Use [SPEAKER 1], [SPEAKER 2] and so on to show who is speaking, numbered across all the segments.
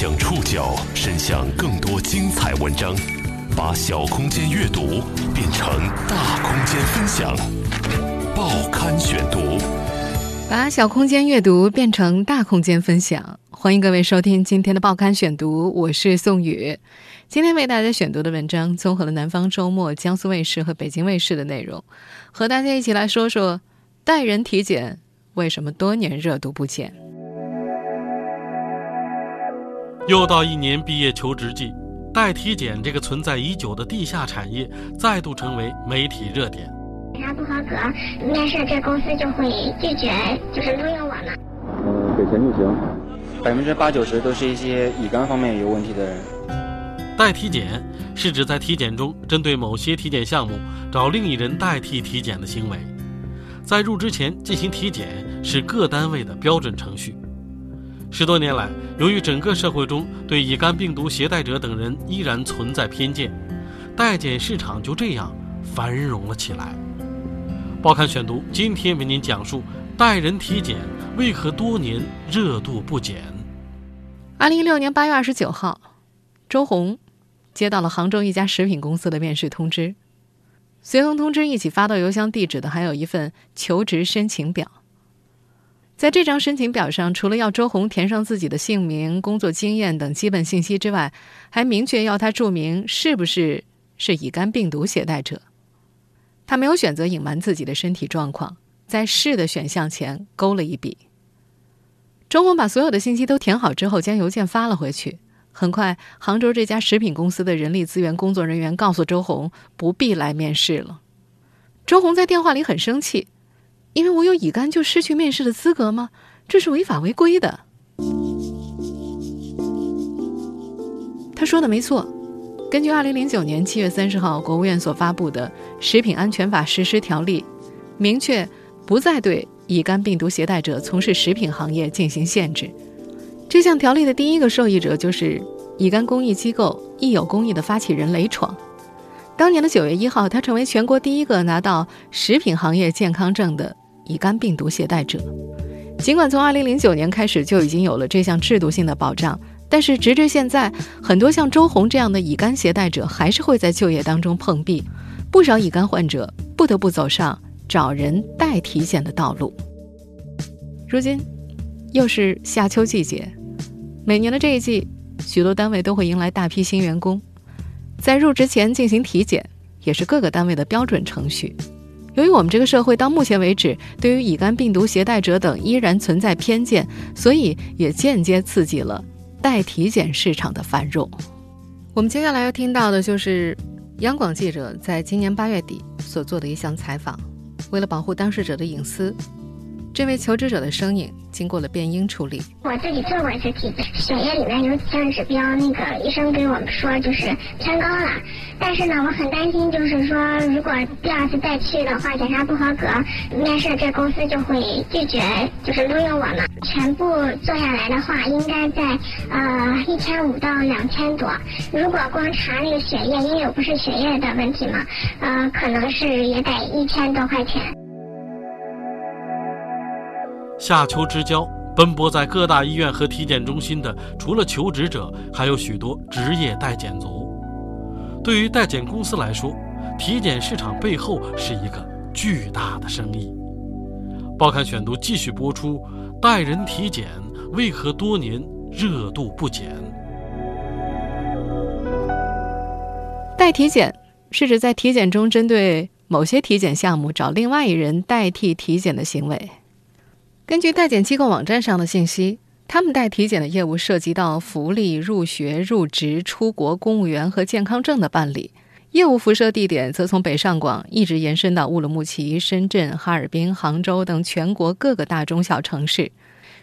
[SPEAKER 1] 将触角伸向更多精彩文章，把小空间阅读变成大空间分享。报刊选读，
[SPEAKER 2] 把小空间阅读变成大空间分享。欢迎各位收听今天的报刊选读，我是宋宇。今天为大家选读的文章综合了南方周末、江苏卫视和北京卫视的内容，和大家一起来说说带人体检为什么多年热度不减。
[SPEAKER 3] 又到一年毕业求职季，代体检这个存在已久的地下产业再度成为媒体热点。
[SPEAKER 4] 检查不合格，面试这公司就会拒绝，就是录用我们。
[SPEAKER 5] 嗯，给钱就行。百分之八九十都是一些乙肝方面有问题的人。
[SPEAKER 3] 代体检是指在体检中针对某些体检项目找另一人代替体检的行为，在入职前进行体检是各单位的标准程序。十多年来，由于整个社会中对乙肝病毒携带者等人依然存在偏见，代检市场就这样繁荣了起来。报刊选读今天为您讲述代人体检为何多年热度不减。
[SPEAKER 2] 二零一六年八月二十九号，周红接到了杭州一家食品公司的面试通知，随同通知一起发到邮箱地址的还有一份求职申请表。在这张申请表上，除了要周红填上自己的姓名、工作经验等基本信息之外，还明确要他注明是不是是乙肝病毒携带者。他没有选择隐瞒自己的身体状况，在是的选项前勾了一笔。周红把所有的信息都填好之后，将邮件发了回去。很快，杭州这家食品公司的人力资源工作人员告诉周红不必来面试了。周红在电话里很生气。因为我有乙肝就失去面试的资格吗？这是违法违规的。他说的没错，根据二零零九年七月三十号国务院所发布的《食品安全法实施条例》，明确不再对乙肝病毒携带者从事食品行业进行限制。这项条例的第一个受益者就是乙肝公益机构“益友公益”的发起人雷闯。当年的九月一号，他成为全国第一个拿到食品行业健康证的。乙肝病毒携带者，尽管从2009年开始就已经有了这项制度性的保障，但是直至现在，很多像周红这样的乙肝携带者还是会在就业当中碰壁，不少乙肝患者不得不走上找人代体检的道路。如今，又是夏秋季节，每年的这一季，许多单位都会迎来大批新员工，在入职前进行体检，也是各个单位的标准程序。由于我们这个社会到目前为止对于乙肝病毒携带者等依然存在偏见，所以也间接刺激了代体检市场的繁荣。我们接下来要听到的就是央广记者在今年八月底所做的一项采访。为了保护当事者的隐私，这位求职者的声音。经过了变音处理，
[SPEAKER 4] 我自己做过一次体检，血液里面有几项指标，那个医生给我们说就是偏高了。但是呢，我很担心，就是说如果第二次再去的话，检查不合格，面试这公司就会拒绝，就是录用我嘛。全部做下来的话，应该在呃一千五到两千多。如果光查那个血液，因为我不是血液的问题嘛，呃，可能是也得一千多块钱。
[SPEAKER 3] 夏秋之交，奔波在各大医院和体检中心的，除了求职者，还有许多职业代检族。对于代检公司来说，体检市场背后是一个巨大的生意。报刊选读继续播出：代人体检为何多年热度不减？
[SPEAKER 2] 代体检是指在体检中针对某些体检项目找另外一人代替体检的行为。根据代检机构网站上的信息，他们代体检的业务涉及到福利、入学、入职、出国、公务员和健康证的办理。业务辐射地点则从北上广一直延伸到乌鲁木齐、深圳、哈尔滨、杭州等全国各个大中小城市。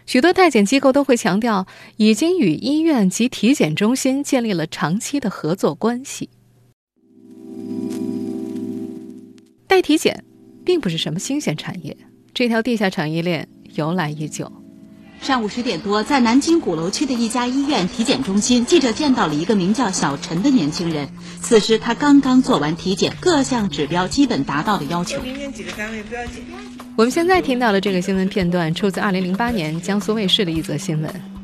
[SPEAKER 2] 许多代检机构都会强调，已经与医院及体检中心建立了长期的合作关系。代体检并不是什么新鲜产业，这条地下产业链。由来已久。
[SPEAKER 6] 上午十点多，在南京鼓楼区的一家医院体检中心，记者见到了一个名叫小陈的年轻人。此时他刚刚做完体检，各项指标基本达到了要求。
[SPEAKER 2] 明天几个单位不要紧。我们现在听到的这个新闻片段，出自二零零八年江苏卫视的一则新闻。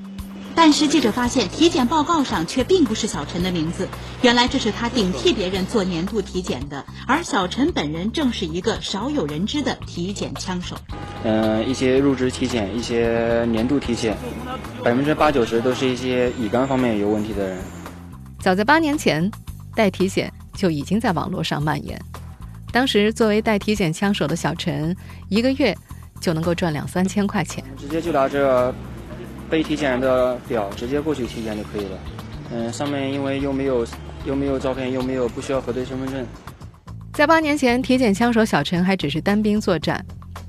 [SPEAKER 6] 但是记者发现，体检报告上却并不是小陈的名字。原来这是他顶替别人做年度体检的，而小陈本人正是一个少有人知的体检枪手。
[SPEAKER 5] 嗯，一些入职体检、一些年度体检，百分之八九十都是一些乙肝方面有问题的人。
[SPEAKER 2] 早在八年前，代体检就已经在网络上蔓延。当时作为代体检枪手的小陈，一个月就能够赚两三千块钱。
[SPEAKER 5] 直接就拿着。被体检的表直接过去体检就可以了。嗯，上面因为又没有又没有照片，又没有不需要核对身份证。
[SPEAKER 2] 在八年前，体检枪手小陈还只是单兵作战。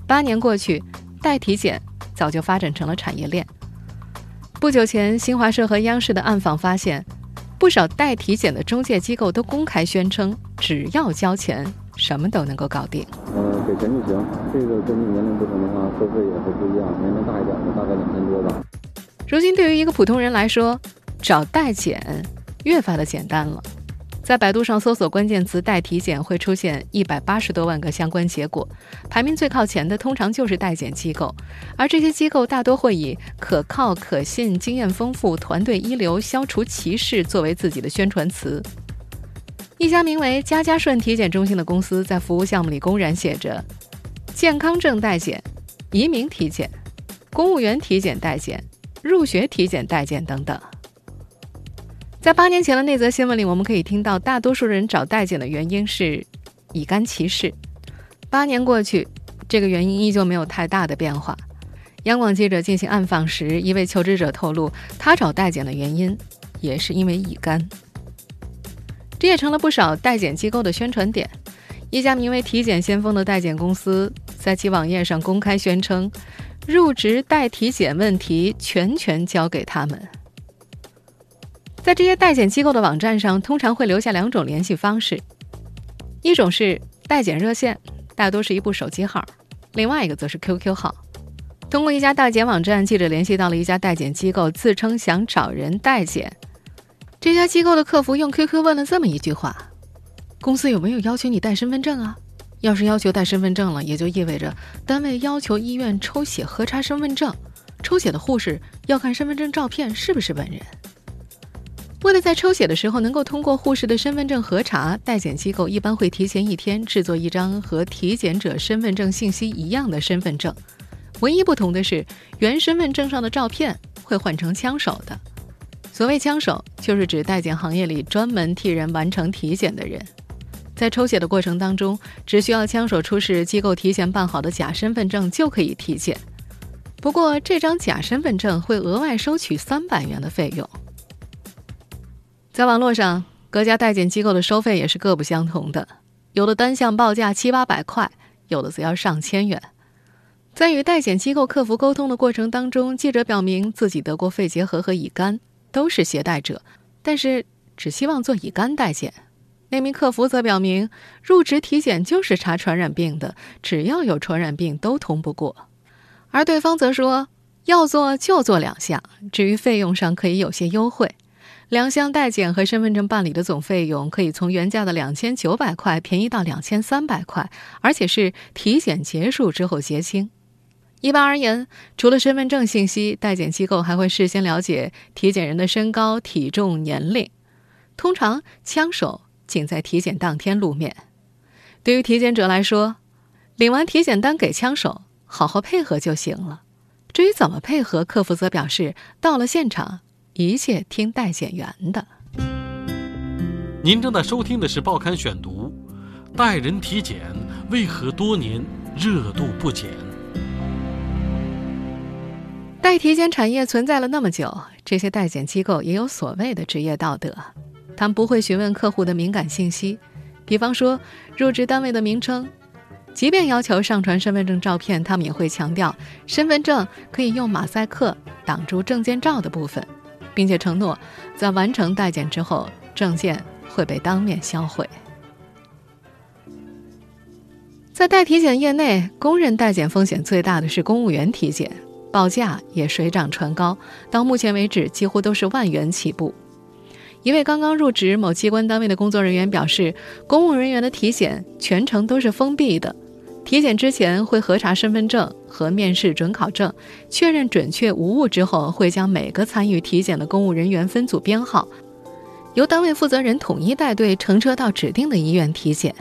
[SPEAKER 2] 八年过去，代体检早就发展成了产业链。不久前，新华社和央视的暗访发现，不少代体检的中介机构都公开宣称，只要交钱，什么都能够搞定。
[SPEAKER 5] 呃，给钱就行。这个根据年龄不同的话，收费也会不一样。年龄大一点的，大概两千多吧。
[SPEAKER 2] 如今，对于一个普通人来说，找代检越发的简单了。在百度上搜索关键词“代体检”，会出现一百八十多万个相关结果。排名最靠前的，通常就是代检机构，而这些机构大多会以“可靠、可信、经验丰富、团队一流、消除歧视”作为自己的宣传词。一家名为“家家顺体检中心”的公司在服务项目里公然写着：“健康证代检、移民体检、公务员体检代检。”入学体检代检等等，在八年前的那则新闻里，我们可以听到大多数人找代检的原因是乙肝歧视。八年过去，这个原因依旧没有太大的变化。央广记者进行暗访时，一位求职者透露，他找代检的原因也是因为乙肝。这也成了不少代检机构的宣传点。一家名为“体检先锋”的代检公司在其网页上公开宣称。入职代体检问题全权交给他们。在这些代检机构的网站上，通常会留下两种联系方式：一种是代检热线，大多是一部手机号；另外一个则是 QQ 号。通过一家代检网站，记者联系到了一家代检机构，自称想找人代检。这家机构的客服用 QQ 问了这么一句话：“公司有没有要求你带身份证啊？”要是要求带身份证了，也就意味着单位要求医院抽血核查身份证，抽血的护士要看身份证照片是不是本人。为了在抽血的时候能够通过护士的身份证核查，代检机构一般会提前一天制作一张和体检者身份证信息一样的身份证，唯一不同的是原身份证上的照片会换成枪手的。所谓枪手，就是指代检行业里专门替人完成体检的人。在抽血的过程当中，只需要枪手出示机构提前办好的假身份证就可以体检。不过，这张假身份证会额外收取三百元的费用。在网络上，各家代检机构的收费也是各不相同的，有的单项报价七八百块，有的则要上千元。在与代检机构客服沟通的过程当中，记者表明自己得过肺结核和乙肝，都是携带者，但是只希望做乙肝代检。那名客服则表明，入职体检就是查传染病的，只要有传染病都通不过。而对方则说，要做就做两项，至于费用上可以有些优惠。两项代检和身份证办理的总费用可以从原价的两千九百块便宜到两千三百块，而且是体检结束之后结清。一般而言，除了身份证信息，代检机构还会事先了解体检人的身高、体重、年龄。通常，枪手。仅在体检当天露面。对于体检者来说，领完体检单给枪手，好好配合就行了。至于怎么配合，客服则表示，到了现场，一切听代检员的。
[SPEAKER 3] 您正在收听的是《报刊选读》，代人体检为何多年热度不减？
[SPEAKER 2] 代体检产业存在了那么久，这些代检机构也有所谓的职业道德。他们不会询问客户的敏感信息，比方说入职单位的名称。即便要求上传身份证照片，他们也会强调身份证可以用马赛克挡住证件照的部分，并且承诺在完成代检之后，证件会被当面销毁。在代体检业内，公认代检风险最大的是公务员体检，报价也水涨船高，到目前为止几乎都是万元起步。一位刚刚入职某机关单位的工作人员表示，公务人员的体检全程都是封闭的，体检之前会核查身份证、和面试准考证，确认准确无误之后，会将每个参与体检的公务人员分组编号，由单位负责人统一带队乘车到指定的医院体检。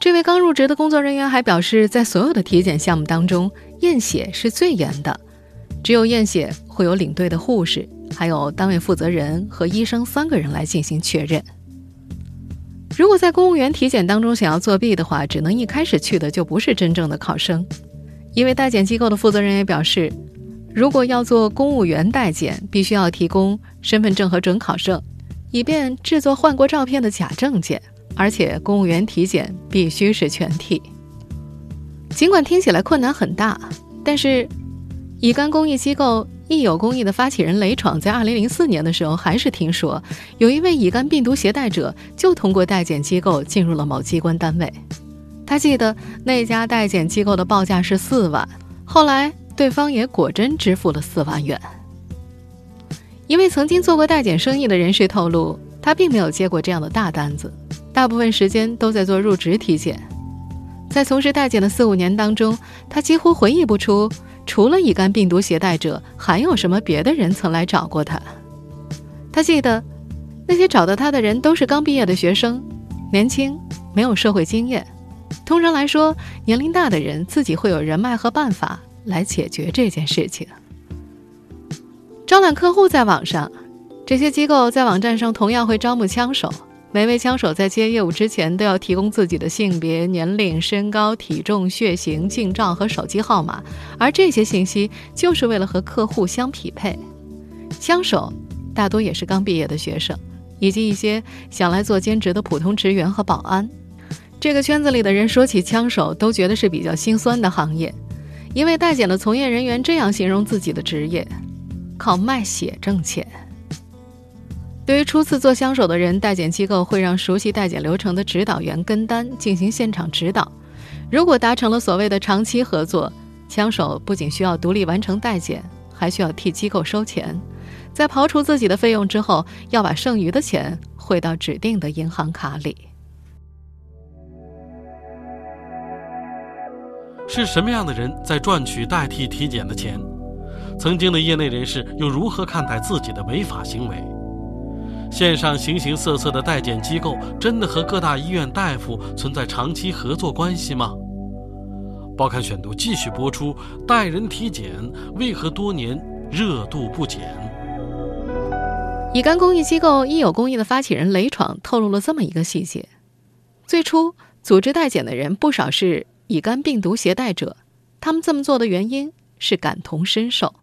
[SPEAKER 2] 这位刚入职的工作人员还表示，在所有的体检项目当中，验血是最严的，只有验血会有领队的护士，还有单位负责人和医生三个人来进行确认。如果在公务员体检当中想要作弊的话，只能一开始去的就不是真正的考生。因为代检机构的负责人也表示，如果要做公务员代检，必须要提供身份证和准考证，以便制作换过照片的假证件。而且公务员体检必须是全体。尽管听起来困难很大，但是乙肝公益机构。益友公益的发起人雷闯在2004年的时候，还是听说有一位乙肝病毒携带者就通过代检机构进入了某机关单位。他记得那家代检机构的报价是四万，后来对方也果真支付了四万元。一位曾经做过代检生意的人士透露，他并没有接过这样的大单子，大部分时间都在做入职体检。在从事代检的四五年当中，他几乎回忆不出。除了乙肝病毒携带者，还有什么别的人曾来找过他？他记得，那些找到他的人都是刚毕业的学生，年轻，没有社会经验。通常来说，年龄大的人自己会有人脉和办法来解决这件事情。招揽客户在网上，这些机构在网站上同样会招募枪手。每位枪手在接业务之前都要提供自己的性别、年龄、身高、体重、血型、近照和手机号码，而这些信息就是为了和客户相匹配。枪手大多也是刚毕业的学生，以及一些想来做兼职的普通职员和保安。这个圈子里的人说起枪手，都觉得是比较心酸的行业，一位代检的从业人员这样形容自己的职业：靠卖血挣钱。对于初次做枪手的人，代检机构会让熟悉代检流程的指导员跟单进行现场指导。如果达成了所谓的长期合作，枪手不仅需要独立完成代检，还需要替机构收钱。在刨除自己的费用之后，要把剩余的钱汇到指定的银行卡里。
[SPEAKER 3] 是什么样的人在赚取代替体检的钱？曾经的业内人士又如何看待自己的违法行为？线上形形色色的代检机构，真的和各大医院大夫存在长期合作关系吗？报刊选读继续播出：代人体检为何多年热度不减？
[SPEAKER 2] 乙肝公益机构益友公益的发起人雷闯透露了这么一个细节：最初组织代检的人不少是乙肝病毒携带者，他们这么做的原因是感同身受。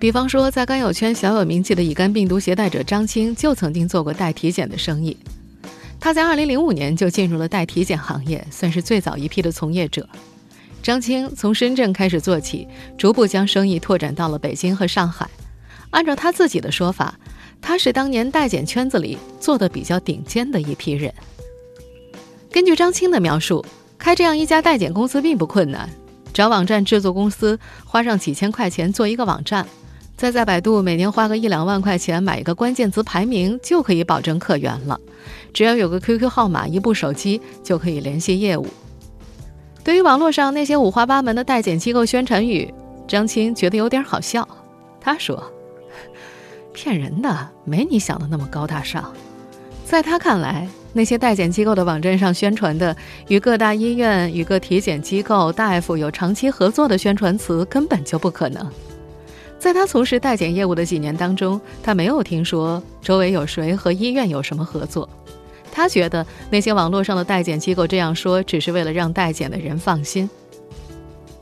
[SPEAKER 2] 比方说，在肝友圈小有名气的乙肝病毒携带者张青，就曾经做过代体检的生意。他在2005年就进入了代体检行业，算是最早一批的从业者。张青从深圳开始做起，逐步将生意拓展到了北京和上海。按照他自己的说法，他是当年代检圈子里做的比较顶尖的一批人。根据张青的描述，开这样一家代检公司并不困难，找网站制作公司，花上几千块钱做一个网站。再在百度每年花个一两万块钱买一个关键词排名，就可以保证客源了。只要有个 QQ 号码、一部手机，就可以联系业务。对于网络上那些五花八门的代检机构宣传语，张青觉得有点好笑。他说：“骗人的，没你想的那么高大上。”在他看来，那些代检机构的网站上宣传的与各大医院、与各体检机构大夫有长期合作的宣传词，根本就不可能。在他从事代检业务的几年当中，他没有听说周围有谁和医院有什么合作。他觉得那些网络上的代检机构这样说，只是为了让代检的人放心。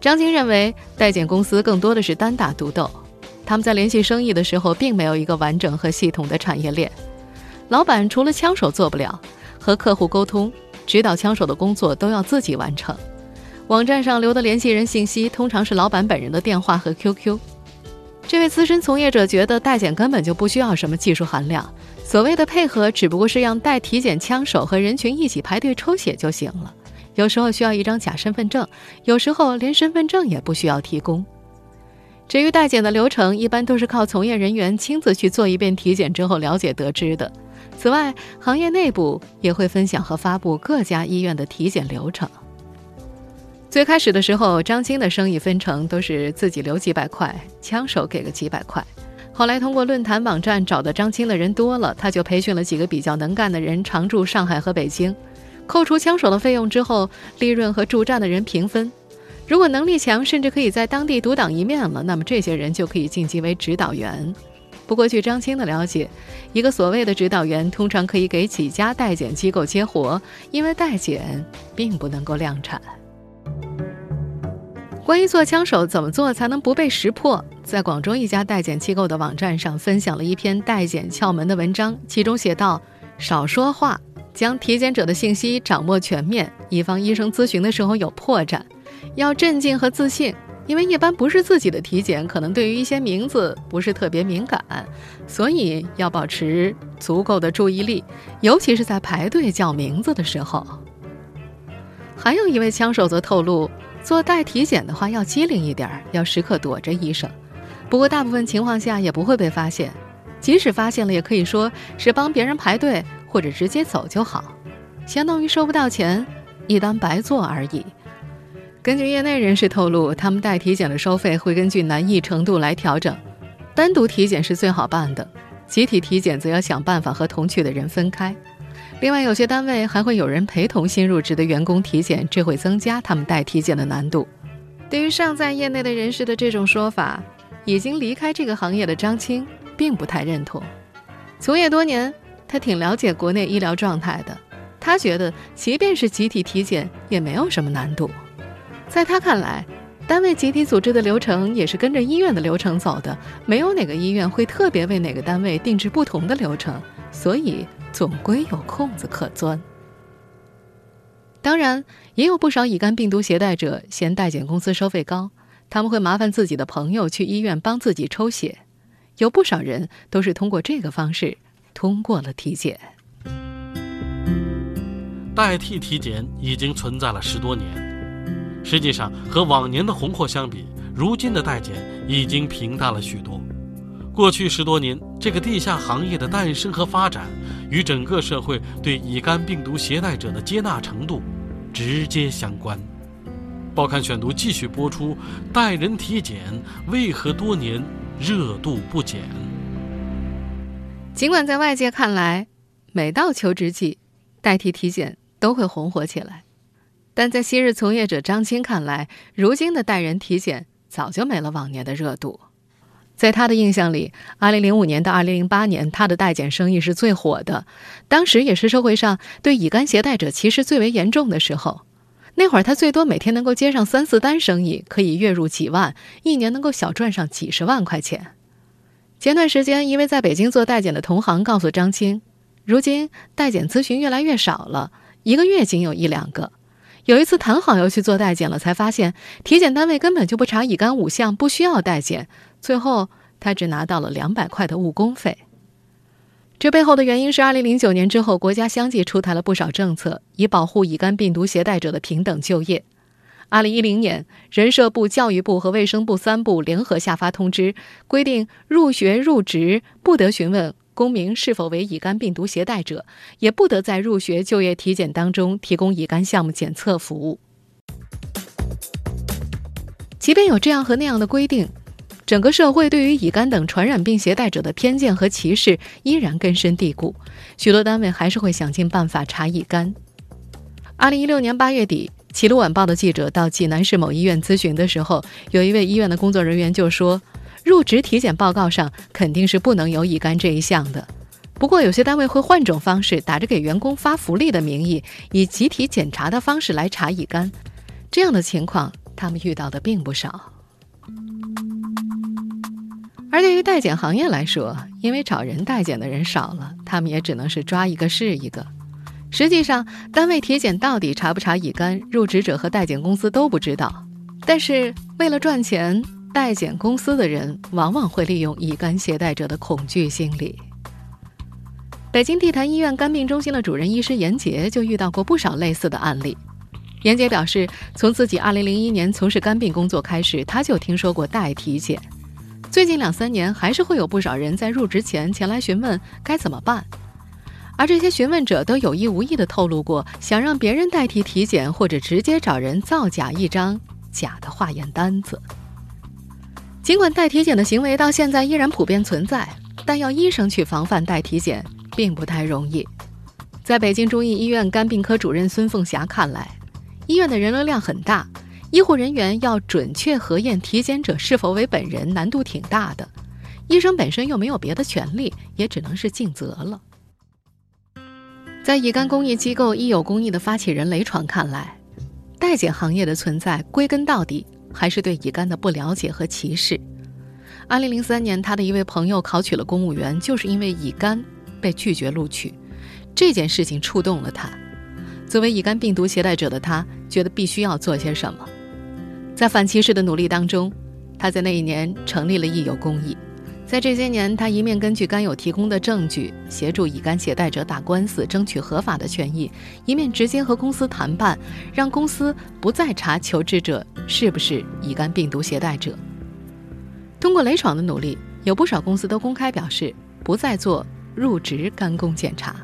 [SPEAKER 2] 张晶认为，代检公司更多的是单打独斗，他们在联系生意的时候，并没有一个完整和系统的产业链。老板除了枪手做不了，和客户沟通、指导枪手的工作都要自己完成。网站上留的联系人信息，通常是老板本人的电话和 QQ。这位资深从业者觉得代检根本就不需要什么技术含量，所谓的配合只不过是让代体检枪手和人群一起排队抽血就行了。有时候需要一张假身份证，有时候连身份证也不需要提供。至于代检的流程，一般都是靠从业人员亲自去做一遍体检之后了解得知的。此外，行业内部也会分享和发布各家医院的体检流程。最开始的时候，张青的生意分成都是自己留几百块，枪手给个几百块。后来通过论坛网站找的张青的人多了，他就培训了几个比较能干的人，常驻上海和北京。扣除枪手的费用之后，利润和驻站的人平分。如果能力强，甚至可以在当地独当一面了，那么这些人就可以晋级为指导员。不过，据张青的了解，一个所谓的指导员通常可以给几家代检机构接活，因为代检并不能够量产。关于做枪手怎么做才能不被识破，在广州一家代检机构的网站上分享了一篇代检窍门的文章，其中写道：“少说话，将体检者的信息掌握全面，以防医生咨询的时候有破绽；要镇静和自信。”因为一般不是自己的体检，可能对于一些名字不是特别敏感，所以要保持足够的注意力，尤其是在排队叫名字的时候。还有一位枪手则透露，做代体检的话要机灵一点，要时刻躲着医生。不过大部分情况下也不会被发现，即使发现了，也可以说是帮别人排队或者直接走就好，相当于收不到钱，一单白做而已。根据业内人士透露，他们代体检的收费会根据难易程度来调整。单独体检是最好办的，集体体检则要想办法和同去的人分开。另外，有些单位还会有人陪同新入职的员工体检，这会增加他们带体检的难度。对于尚在业内的人士的这种说法，已经离开这个行业的张青并不太认同。从业多年，他挺了解国内医疗状态的，他觉得即便是集体体检也没有什么难度。在他看来，单位集体组织的流程也是跟着医院的流程走的，没有哪个医院会特别为哪个单位定制不同的流程，所以总归有空子可钻。当然，也有不少乙肝病毒携带者嫌代检公司收费高，他们会麻烦自己的朋友去医院帮自己抽血，有不少人都是通过这个方式通过了体检。
[SPEAKER 3] 代替体检已经存在了十多年。实际上，和往年的红火相比，如今的代检已经平淡了许多。过去十多年，这个地下行业的诞生和发展，与整个社会对乙肝病毒携带者的接纳程度直接相关。报刊选读继续播出：代人体检为何多年热度不减？
[SPEAKER 2] 尽管在外界看来，每到求职季，代替体检都会红火起来。但在昔日从业者张青看来，如今的代人体检早就没了往年的热度。在他的印象里，2005年到2008年，他的代检生意是最火的，当时也是社会上对乙肝携带者歧视最为严重的时候。那会儿他最多每天能够接上三四单生意，可以月入几万，一年能够小赚上几十万块钱。前段时间，一位在北京做代检的同行告诉张青，如今代检咨询越来越少了，一个月仅有一两个。有一次谈好要去做代检了，才发现体检单位根本就不查乙肝五项，不需要代检。最后他只拿到了两百块的误工费。这背后的原因是，二零零九年之后，国家相继出台了不少政策，以保护乙肝病毒携带者的平等就业。二零一零年，人社部、教育部和卫生部三部联合下发通知，规定入学入职不得询问。公民是否为乙肝病毒携带者，也不得在入学就业体检当中提供乙肝项目检测服务。即便有这样和那样的规定，整个社会对于乙肝等传染病携带者的偏见和歧视依然根深蒂固。许多单位还是会想尽办法查乙肝。二零一六年八月底，《齐鲁晚报》的记者到济南市某医院咨询的时候，有一位医院的工作人员就说。入职体检报告上肯定是不能有乙肝这一项的，不过有些单位会换种方式，打着给员工发福利的名义，以集体检查的方式来查乙肝。这样的情况他们遇到的并不少。而对于代检行业来说，因为找人代检的人少了，他们也只能是抓一个是一个。实际上，单位体检到底查不查乙肝，入职者和代检公司都不知道。但是为了赚钱。代检公司的人往往会利用乙肝携带者的恐惧心理。北京地坛医院肝病中心的主任医师严杰就遇到过不少类似的案例。严杰表示，从自己2001年从事肝病工作开始，他就听说过代体检。最近两三年，还是会有不少人在入职前前来询问该怎么办。而这些询问者都有意无意地透露过，想让别人代替体检，或者直接找人造假一张假的化验单子。尽管代体检的行为到现在依然普遍存在，但要医生去防范代体检并不太容易。在北京中医医院肝病科主任孙凤霞看来，医院的人流量很大，医护人员要准确核验体检者是否为本人，难度挺大的。医生本身又没有别的权利，也只能是尽责了。在乙肝公益机构“医友公益”的发起人雷闯看来，代检行业的存在归根到底还是对乙肝的不了解和歧视。二零零三年，他的一位朋友考取了公务员，就是因为乙肝被拒绝录取。这件事情触动了他。作为乙肝病毒携带者的他，觉得必须要做些什么。在反歧视的努力当中，他在那一年成立了“益友公益”。在这些年，他一面根据肝友提供的证据协助乙肝携带者打官司，争取合法的权益，一面直接和公司谈判，让公司不再查求职者是不是乙肝病毒携带者。通过雷闯的努力，有不少公司都公开表示不再做入职肝功检查。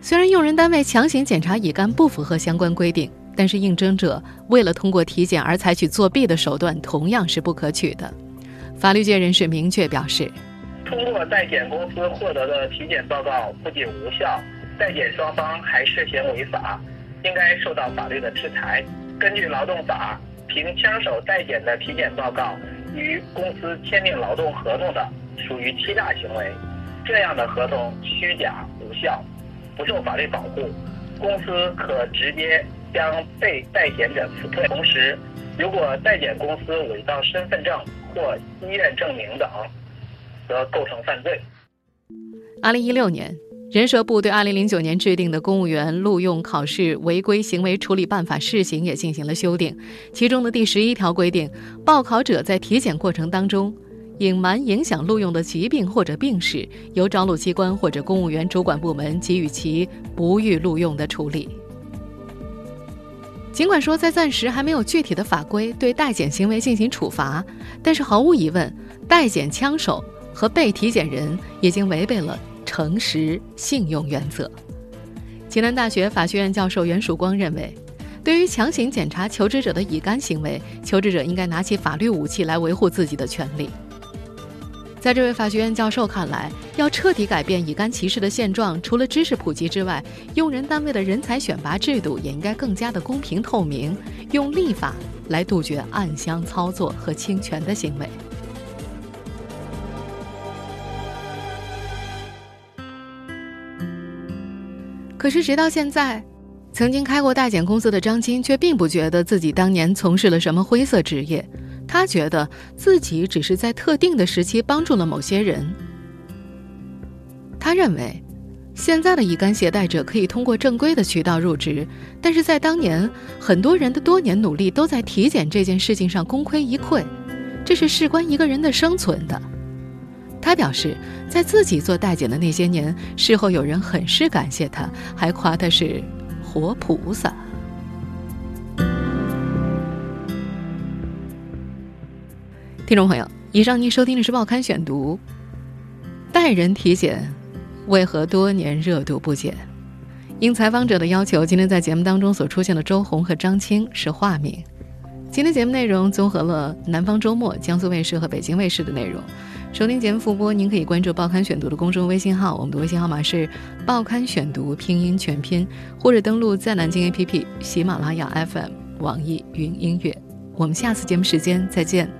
[SPEAKER 2] 虽然用人单位强行检查乙肝不符合相关规定，但是应征者为了通过体检而采取作弊的手段，同样是不可取的。法律界人士明确表示，
[SPEAKER 7] 通过代检公司获得的体检报告不仅无效，代检双方还涉嫌违法，应该受到法律的制裁。根据劳动法，凭枪手代检的体检报告与公司签订劳动合同的，属于欺诈行为，这样的合同虚假无效，不受法律保护，公司可直接将被代检者辞退。同时，如果代检公司伪造身份证，或医院证明等，则构成犯罪。
[SPEAKER 2] 二零一六年，人社部对二零零九年制定的《公务员录用考试违规行为处理办法（试行）》也进行了修订，其中的第十一条规定，报考者在体检过程当中隐瞒影响录用的疾病或者病史，由招录机关或者公务员主管部门给予其不予录用的处理。尽管说在暂时还没有具体的法规对代检行为进行处罚，但是毫无疑问，代检枪手和被体检人已经违背了诚实信用原则。济南大学法学院教授袁曙光认为，对于强行检查求职者的乙肝行为，求职者应该拿起法律武器来维护自己的权利。在这位法学院教授看来，要彻底改变乙肝歧视的现状，除了知识普及之外，用人单位的人才选拔制度也应该更加的公平透明，用立法来杜绝暗箱操作和侵权的行为。可是，直到现在，曾经开过代检公司的张金却并不觉得自己当年从事了什么灰色职业。他觉得自己只是在特定的时期帮助了某些人。他认为，现在的乙肝携带者可以通过正规的渠道入职，但是在当年，很多人的多年努力都在体检这件事情上功亏一篑，这是事关一个人的生存的。他表示，在自己做代检的那些年，事后有人很是感谢他，还夸他是活菩萨。听众朋友，以上您收听的是《报刊选读》。代人体检为何多年热度不减？应采访者的要求，今天在节目当中所出现的周红和张青是化名。今天节目内容综合了南方周末、江苏卫视和北京卫视的内容。收听节目复播，您可以关注《报刊选读》的公众微信号，我们的微信号码是《报刊选读》拼音全拼，或者登录在南京 APP、喜马拉雅 FM、网易云音乐。我们下次节目时间再见。